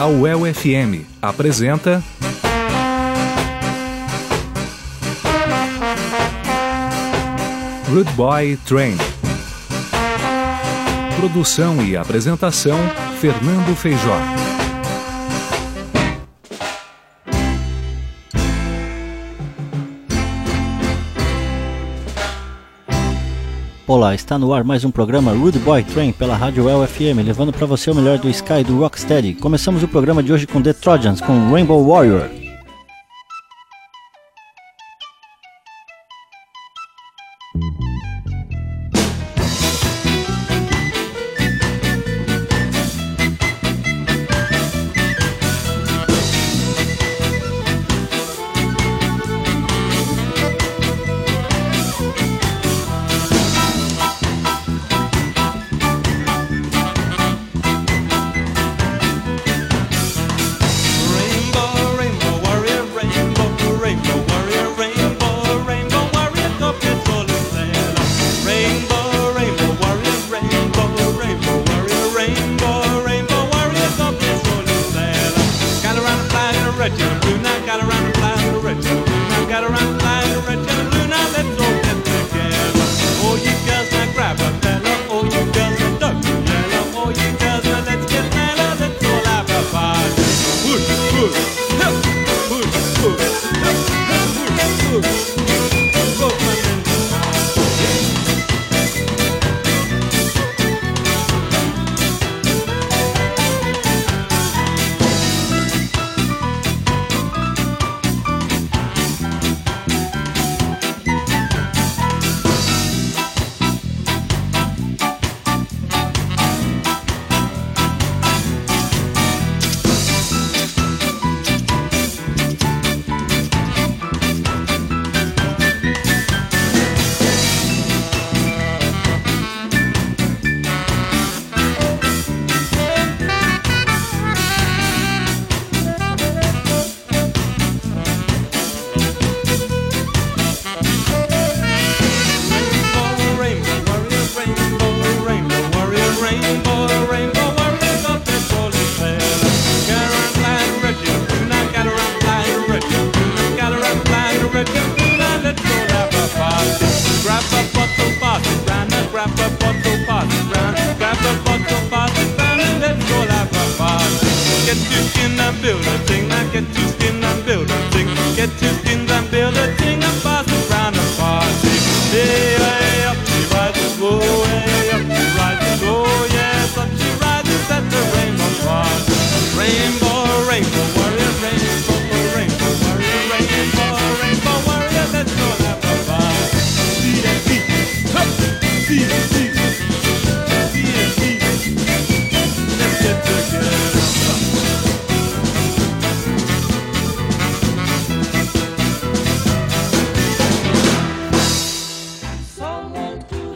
A UEL FM apresenta. Rude Boy Train. Produção e apresentação: Fernando Feijó. Olá, está no ar mais um programa Rude Boy Train pela Rádio El FM, levando para você o melhor do Sky do Rocksteady. Começamos o programa de hoje com The Trojans, com Rainbow Warrior.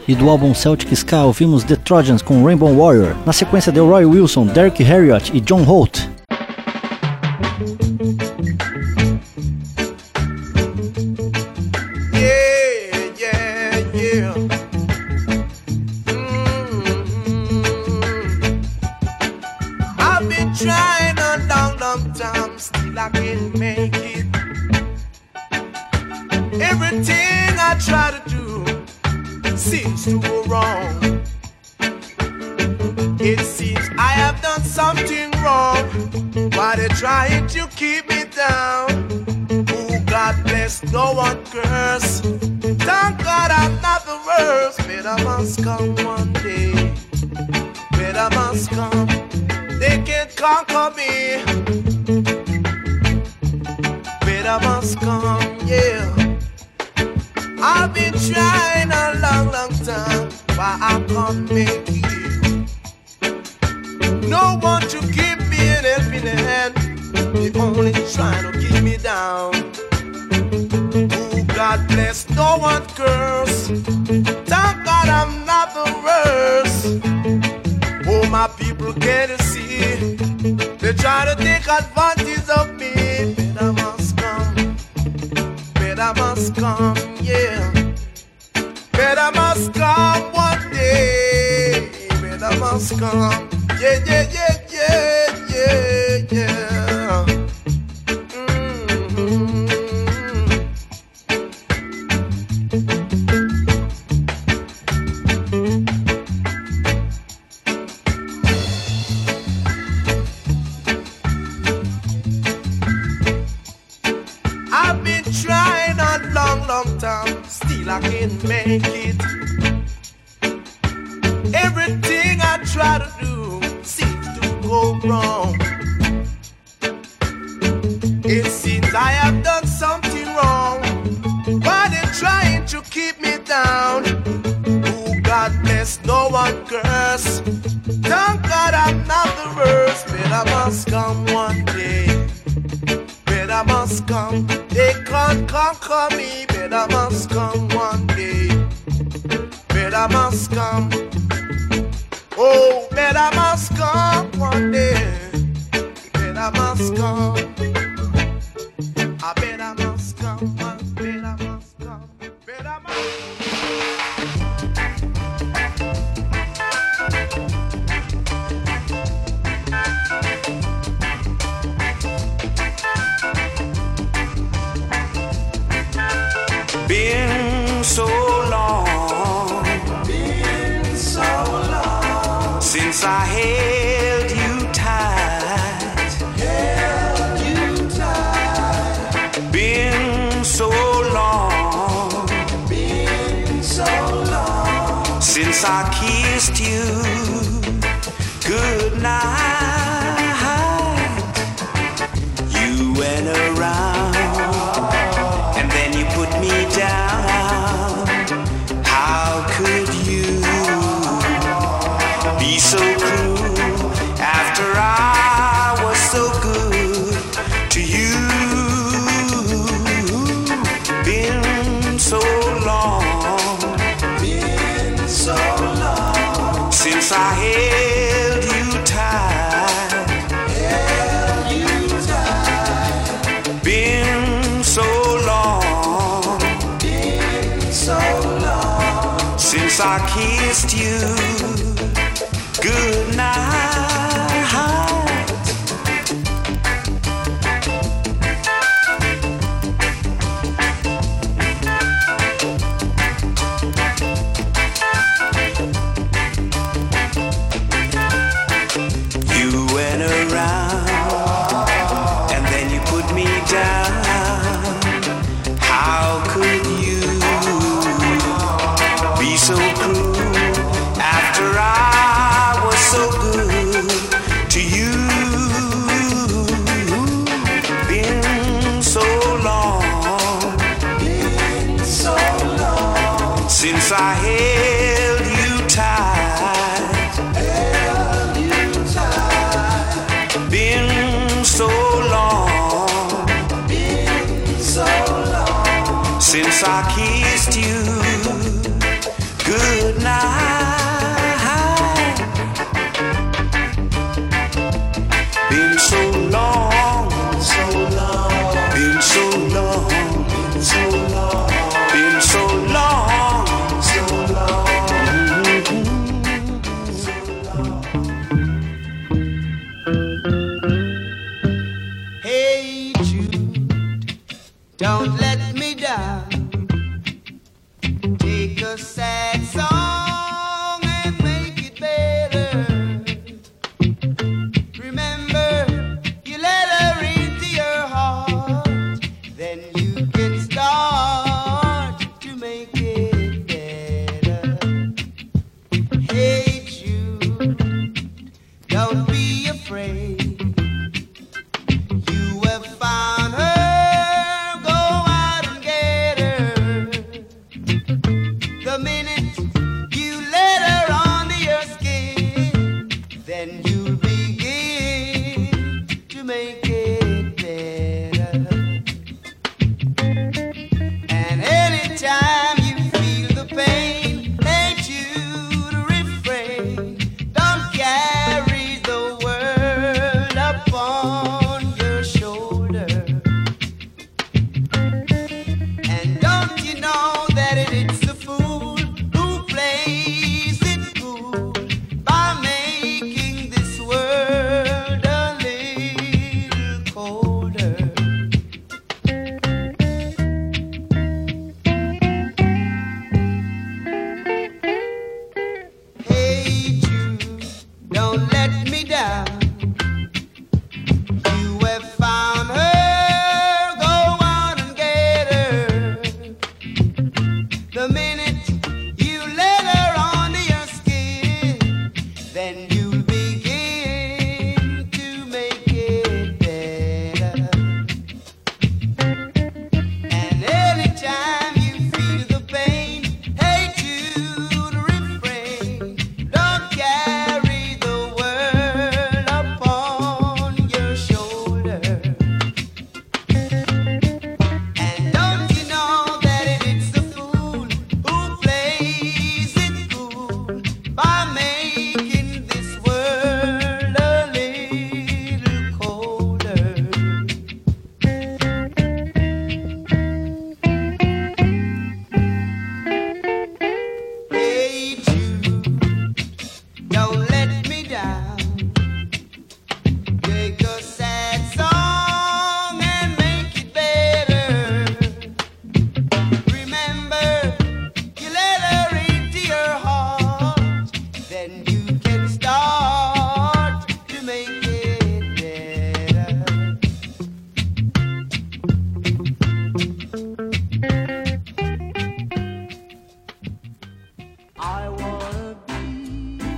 E do álbum Celtic Ska ouvimos The Trojans com Rainbow Warrior. Na sequência deu Roy Wilson, Derek Harriott e John Holt. Come. Yeah, yeah, yeah, yeah, yeah, since I kissed you good night. You went around. since I kissed you good night.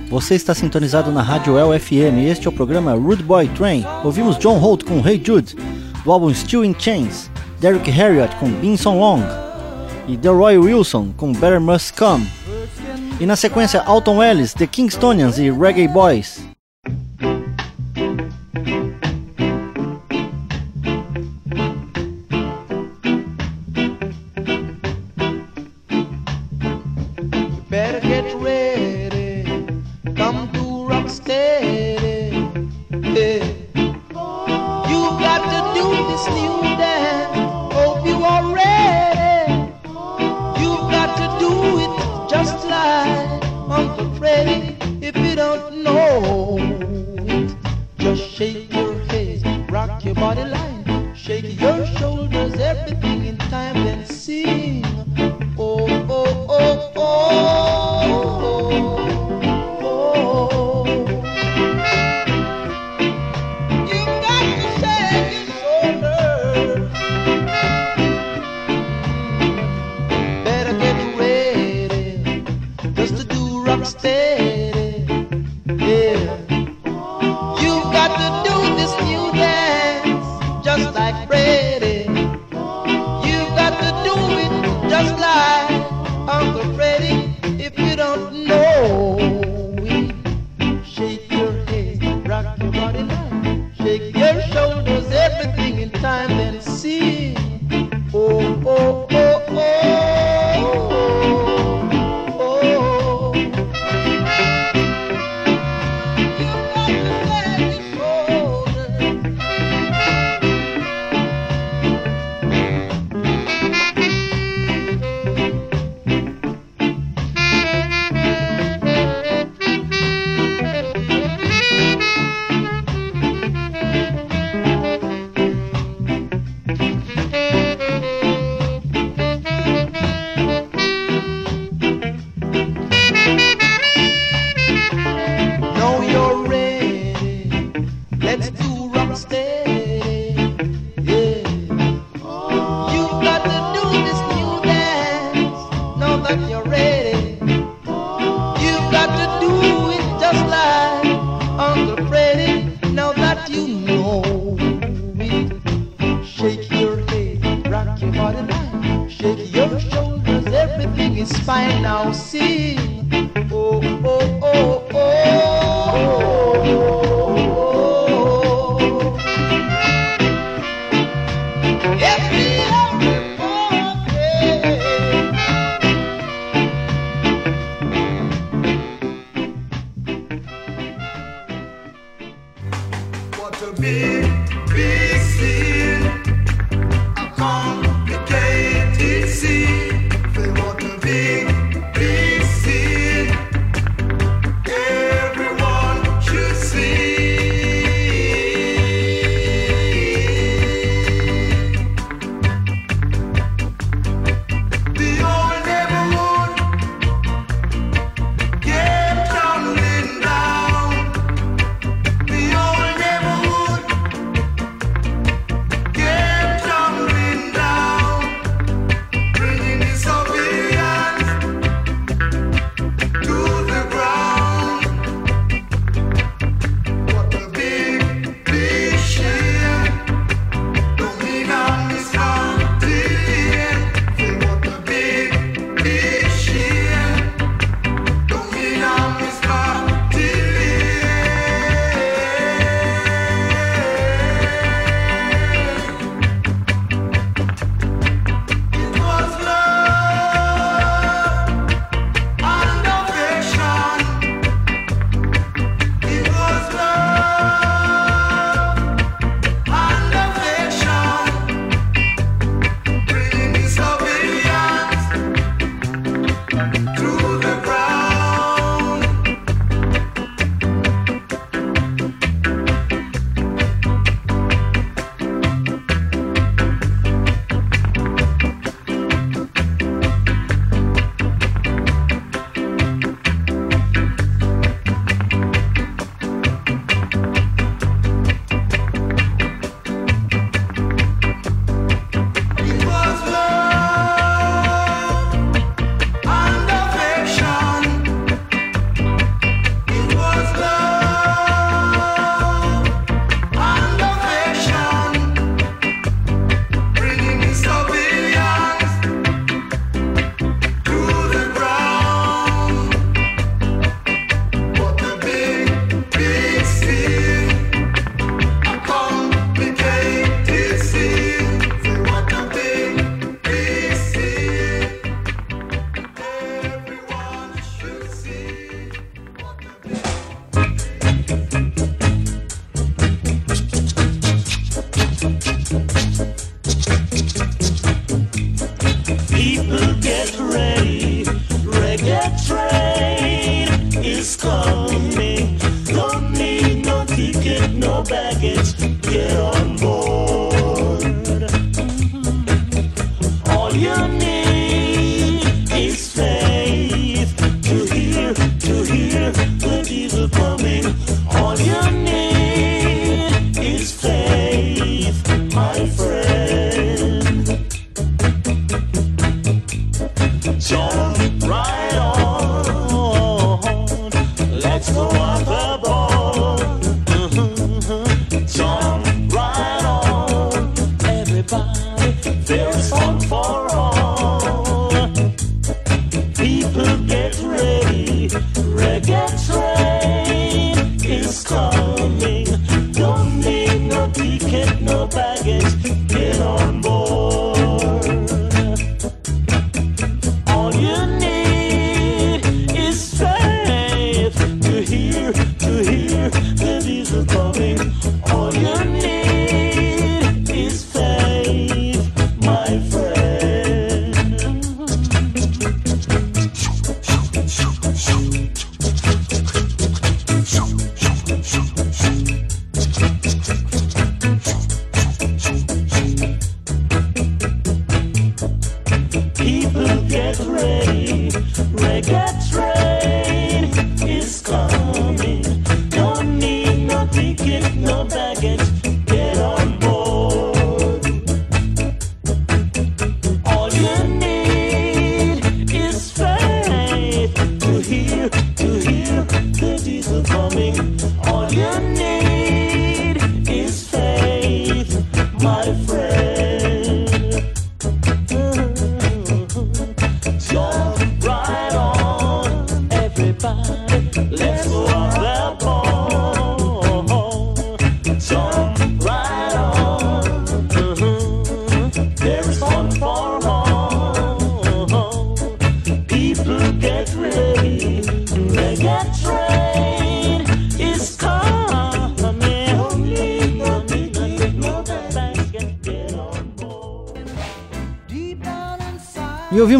Você está sintonizado na Rádio El FM e este é o programa Rude Boy Train. Ouvimos John Holt com Hey Jude, do álbum Still in Chains, Derek Harriott com Been So Long e Delroy Wilson com Better Must Come. E na sequência Alton Ellis, The Kingstonians e Reggae Boys.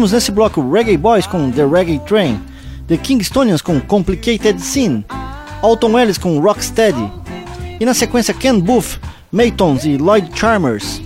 Ouvimos nesse bloco Reggae Boys com The Reggae Train, The Kingstonians com Complicated Scene, Alton Ellis com Rocksteady, e na sequência Ken Booth, Maytons e Lloyd Charmers.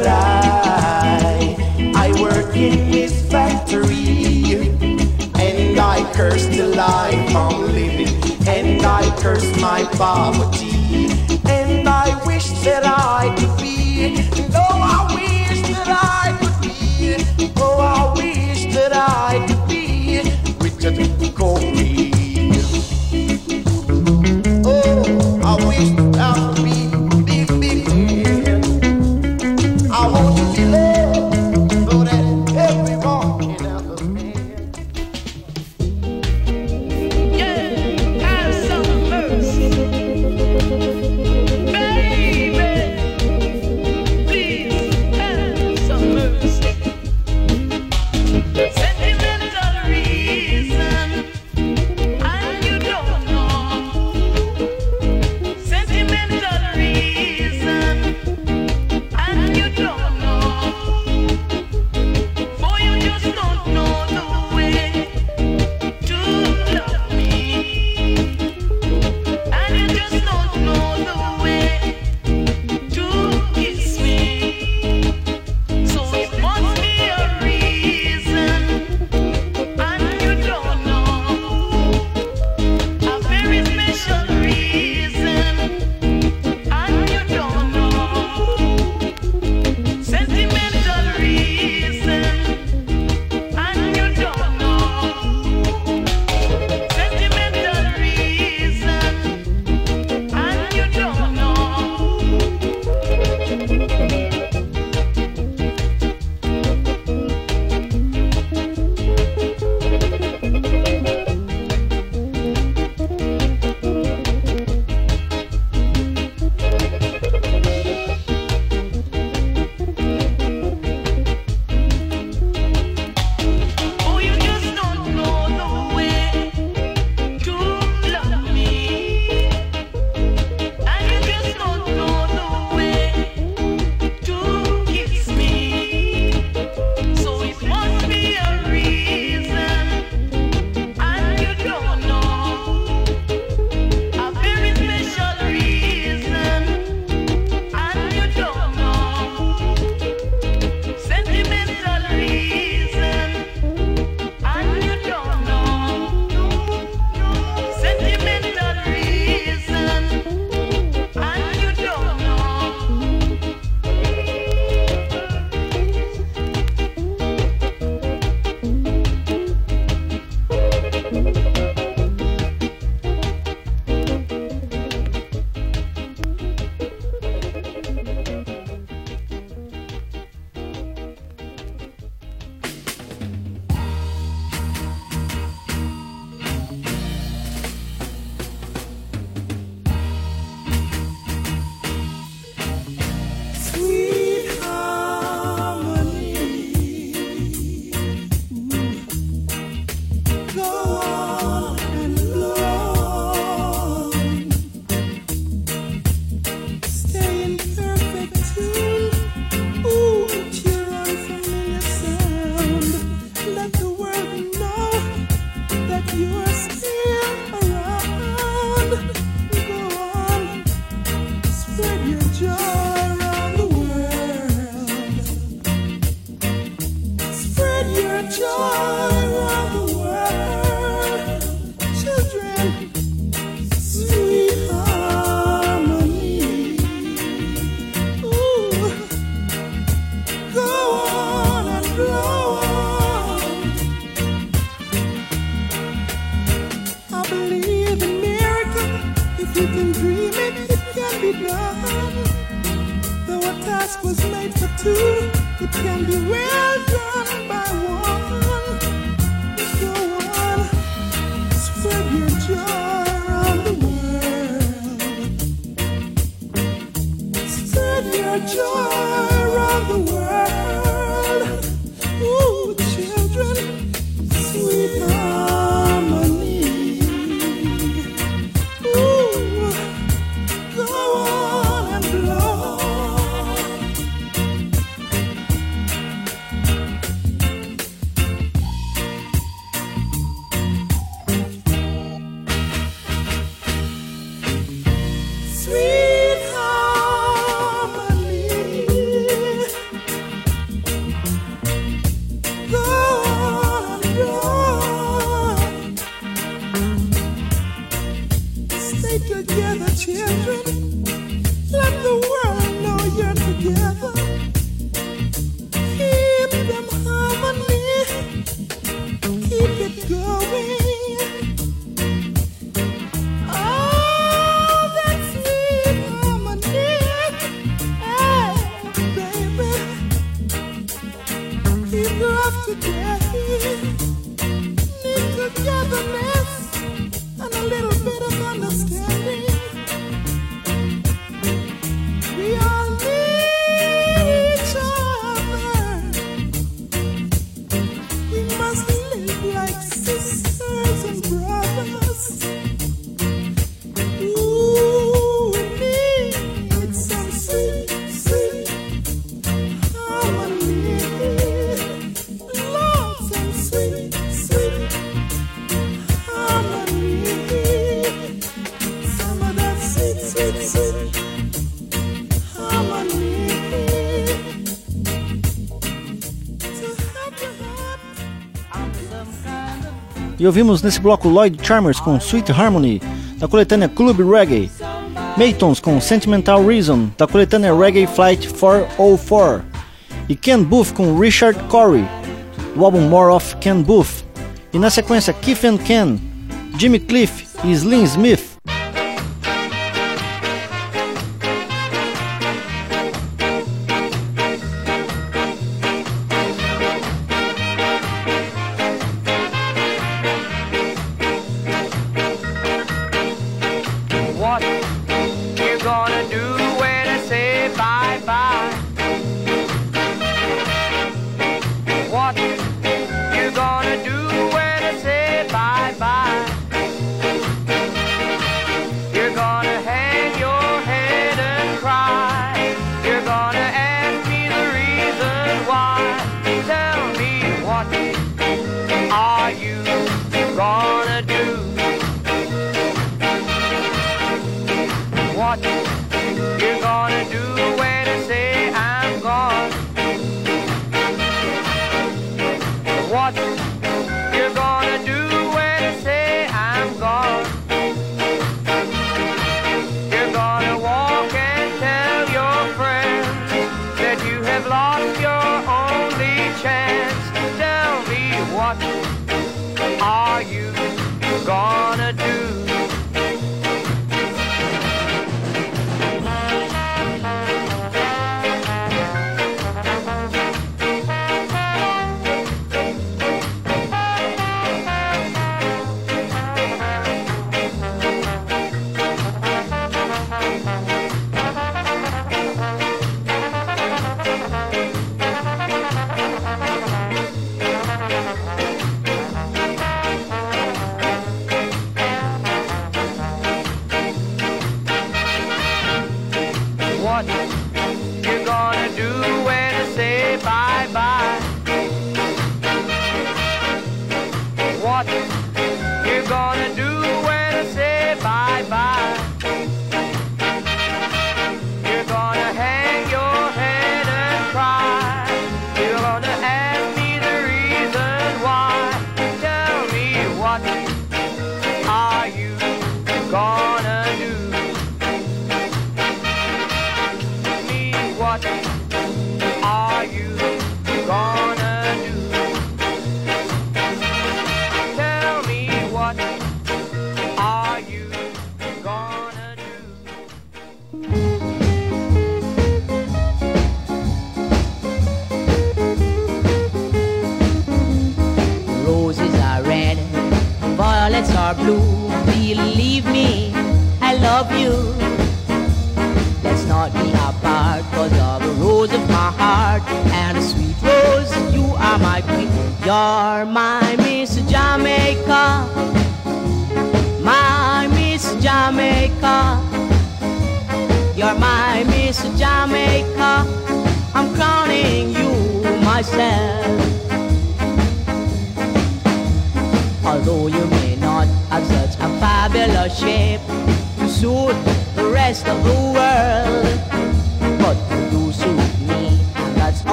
but I, I work in his factory, and I curse the life I'm living, and I curse my poverty, and I wish that I could be, though I wish that I could be, oh I wish that I E ouvimos nesse bloco Lloyd Charmers com Sweet Harmony, da coletânea Club Reggae. Maytons com Sentimental Reason, da coletânea Reggae Flight 404. E Ken Booth com Richard Corey, do álbum More of Ken Booth. E na sequência Keith and Ken, Jimmy Cliff e Slim Smith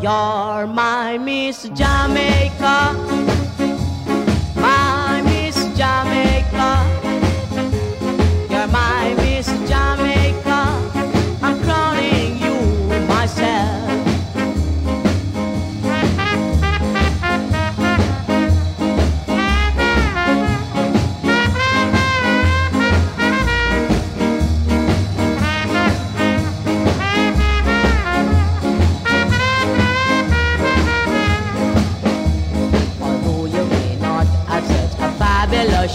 You're my Miss Jamaica.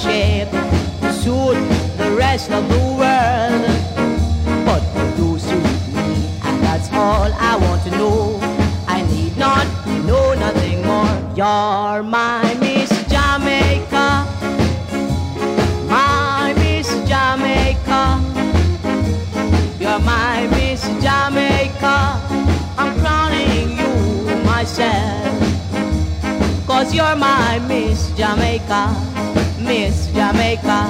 Shape to suit the rest of the world, but you do suit me, and that's all I want to know. I need not know nothing more. You're my Miss Jamaica, my Miss Jamaica. You're my Miss Jamaica. I'm crowning you myself. Cause you're my Miss Jamaica, Jamaica,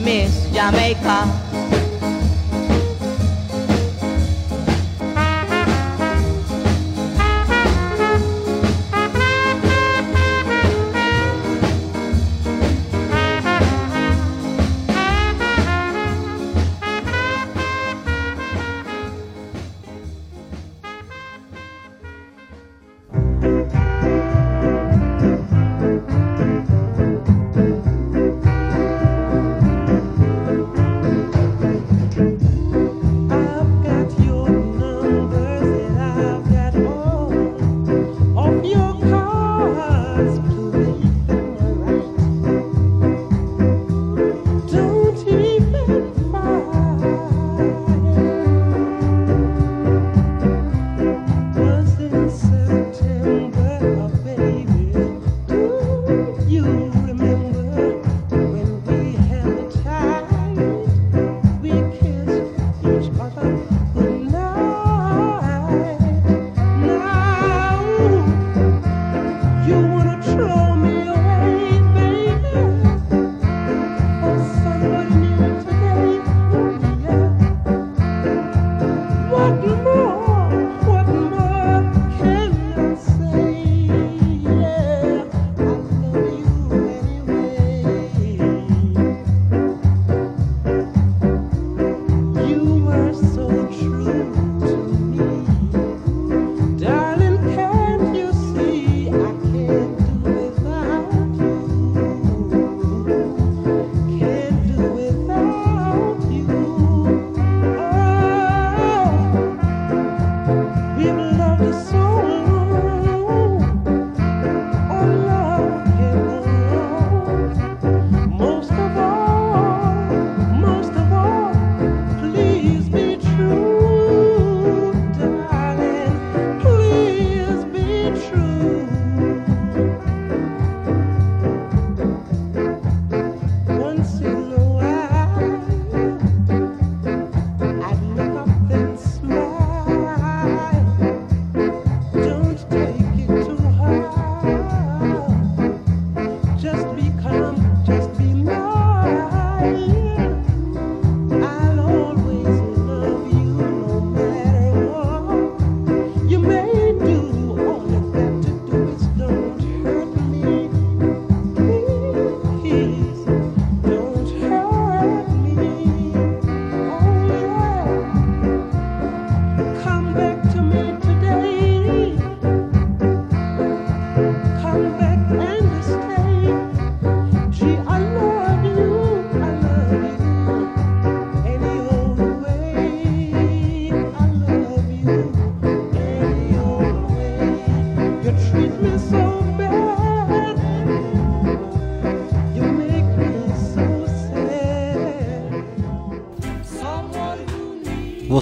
Miss Jamaica.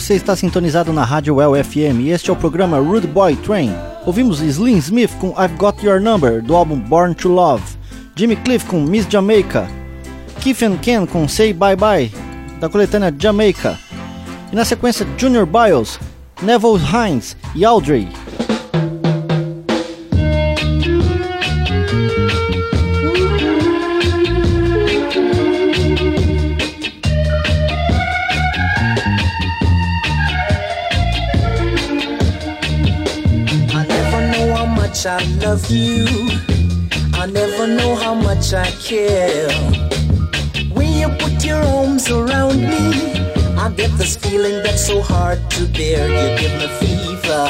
Você está sintonizado na Rádio Well FM e este é o programa Rude Boy Train. Ouvimos Slim Smith com I've Got Your Number do álbum Born to Love, Jimmy Cliff com Miss Jamaica, Keith and Ken com Say Bye Bye da coletânea Jamaica e na sequência Junior Biles, Neville Hines e Audrey. I love you. I never know how much I care. When you put your arms around me, I get this feeling that's so hard to bear. You give me fever.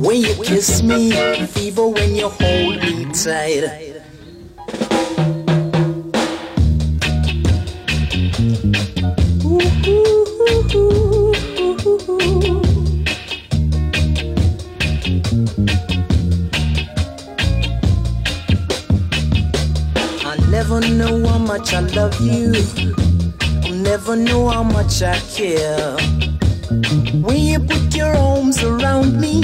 When you kiss me, fever when you hold me tight. Much I love you. You'll never know how much I care. When you put your arms around me,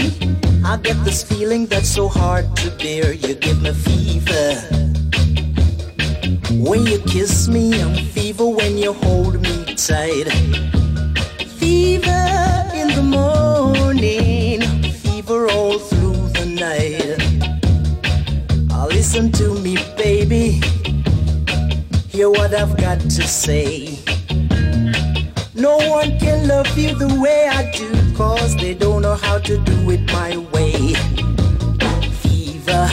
I get this feeling that's so hard to bear. You give me fever. When you kiss me, I'm fever when you hold me tight. Fever in the morning, fever all through the night. I listen to hear what I've got to say. No one can love you the way I do, cause they don't know how to do it my way. Fever.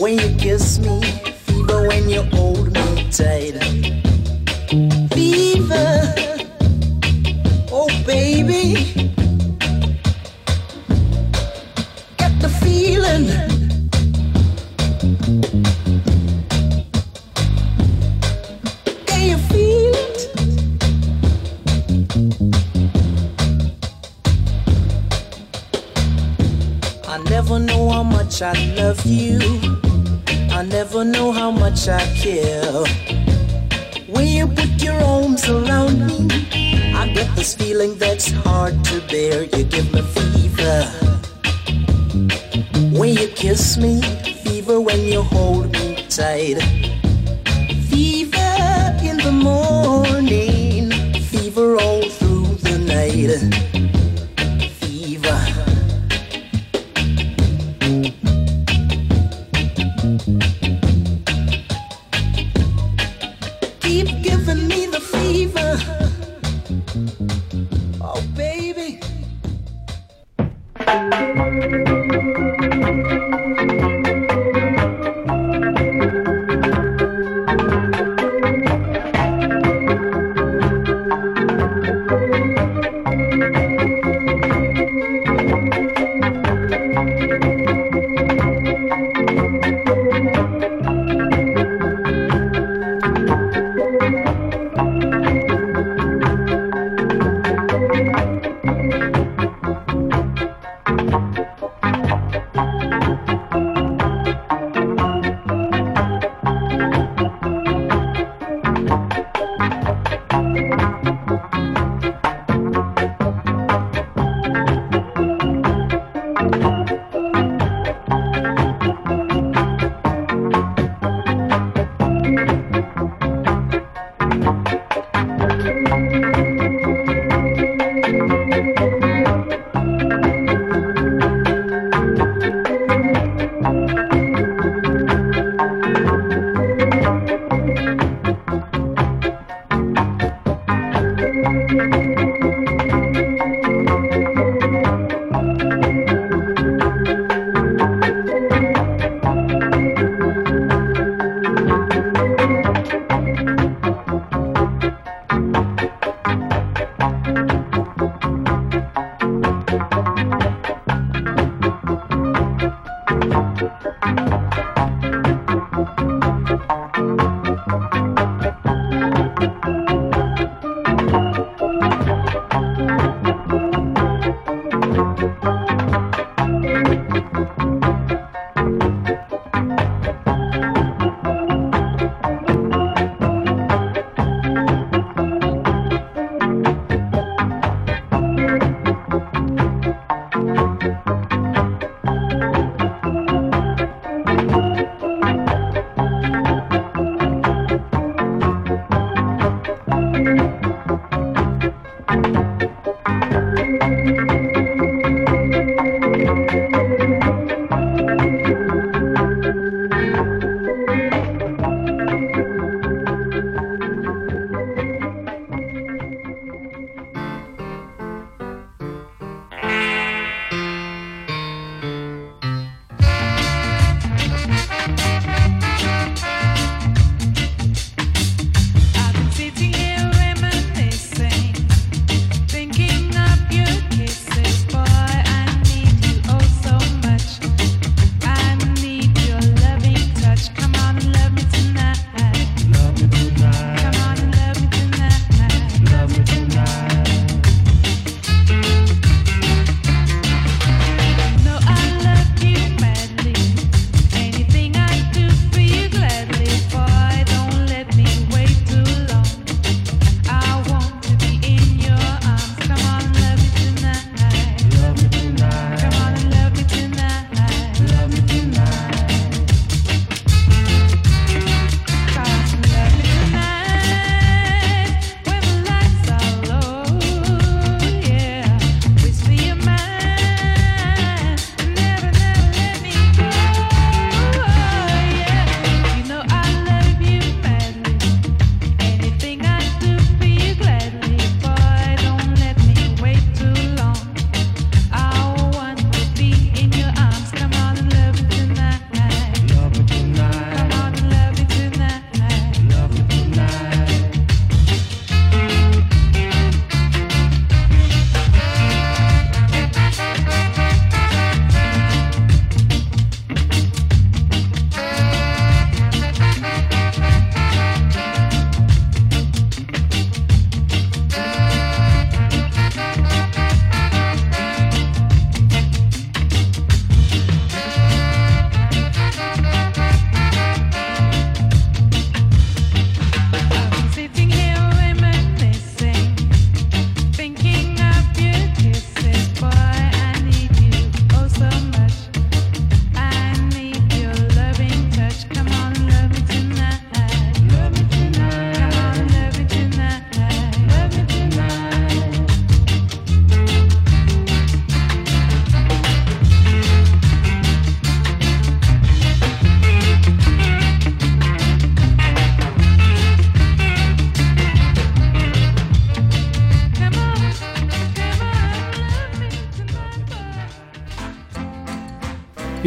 When you kiss me, fever when you hold me tight. Fever. Oh, baby. Much I love you. I never know how much I care. When you put your arms around me, I get this feeling that's hard to bear. You give me fever. When you kiss me, fever when you hold me tight.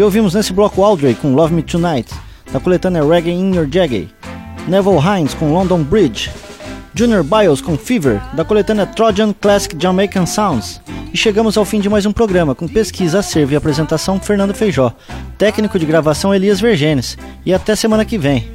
E ouvimos nesse bloco Audrey com Love Me Tonight, da coletânea Reggae in Your Jaggy, Neville Hines com London Bridge, Junior Biles com Fever, da coletânea Trojan Classic Jamaican Sounds. E chegamos ao fim de mais um programa, com pesquisa, acervo e apresentação Fernando Feijó, técnico de gravação Elias Vergenes. E até semana que vem.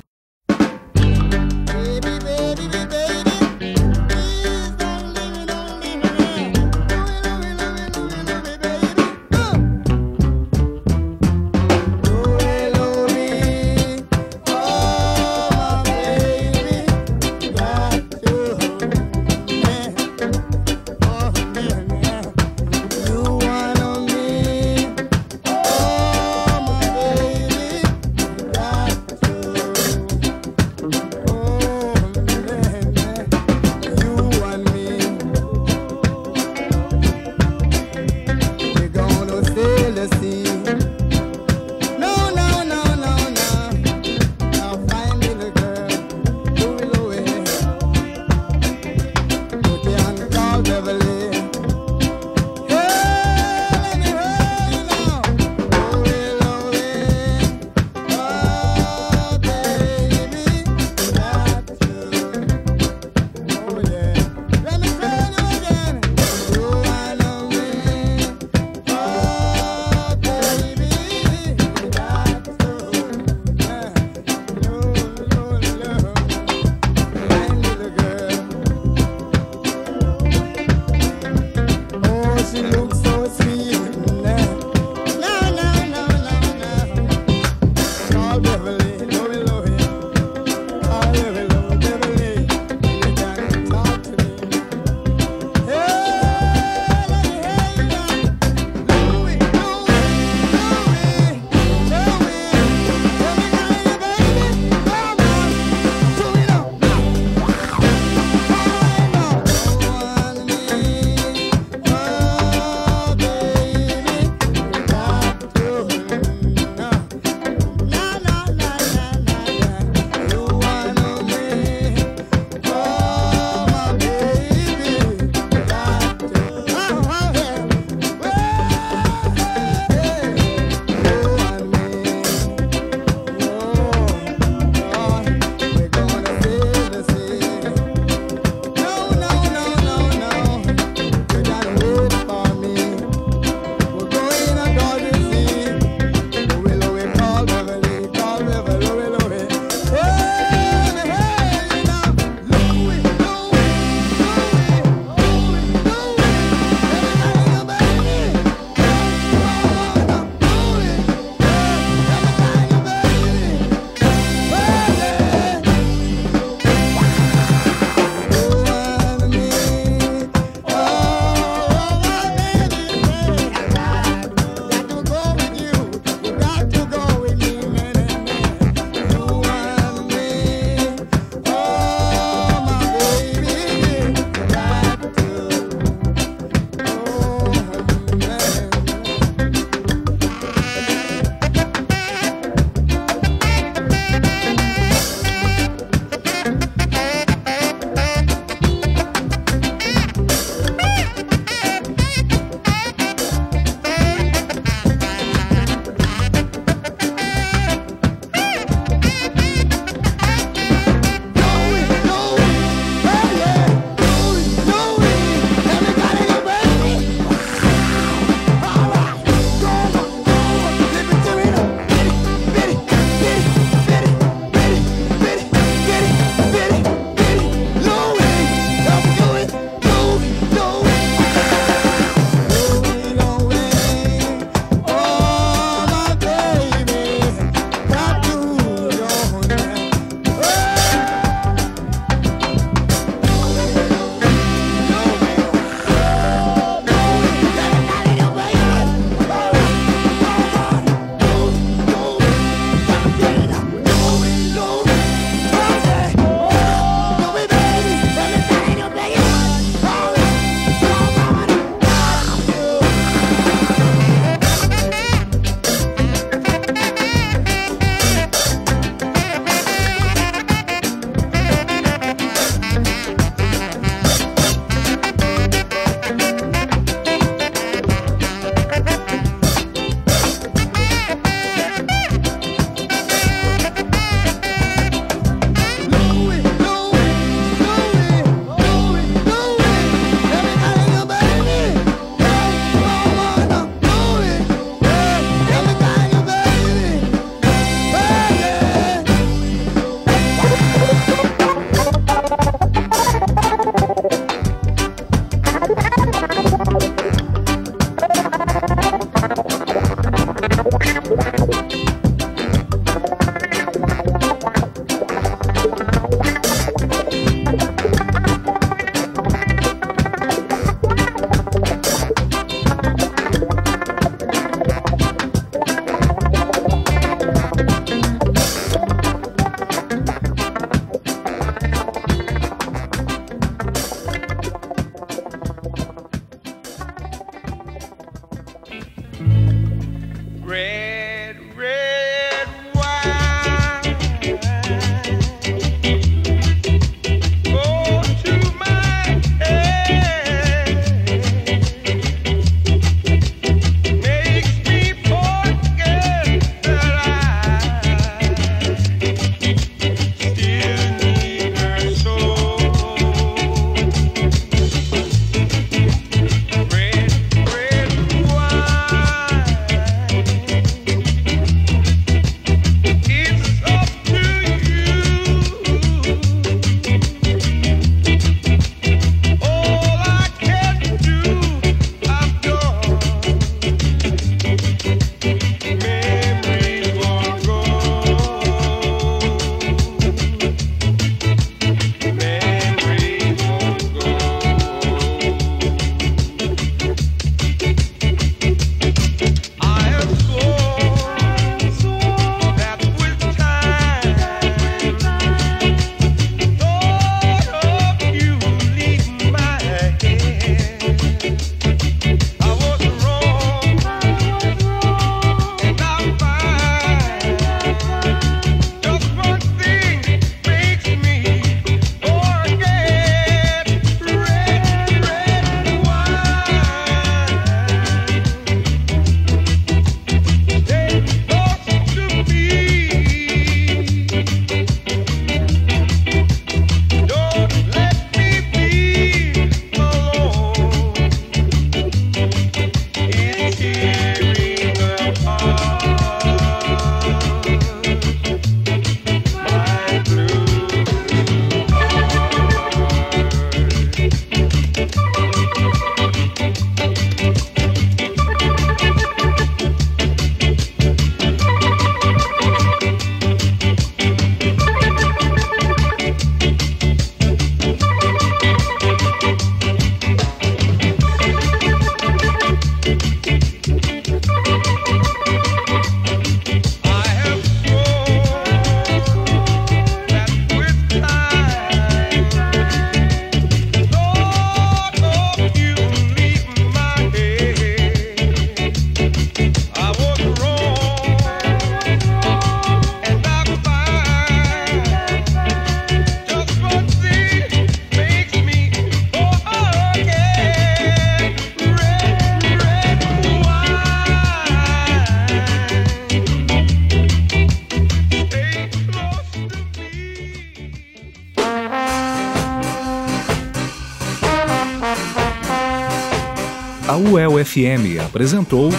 FM apresentou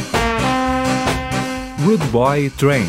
Rude Boy Train.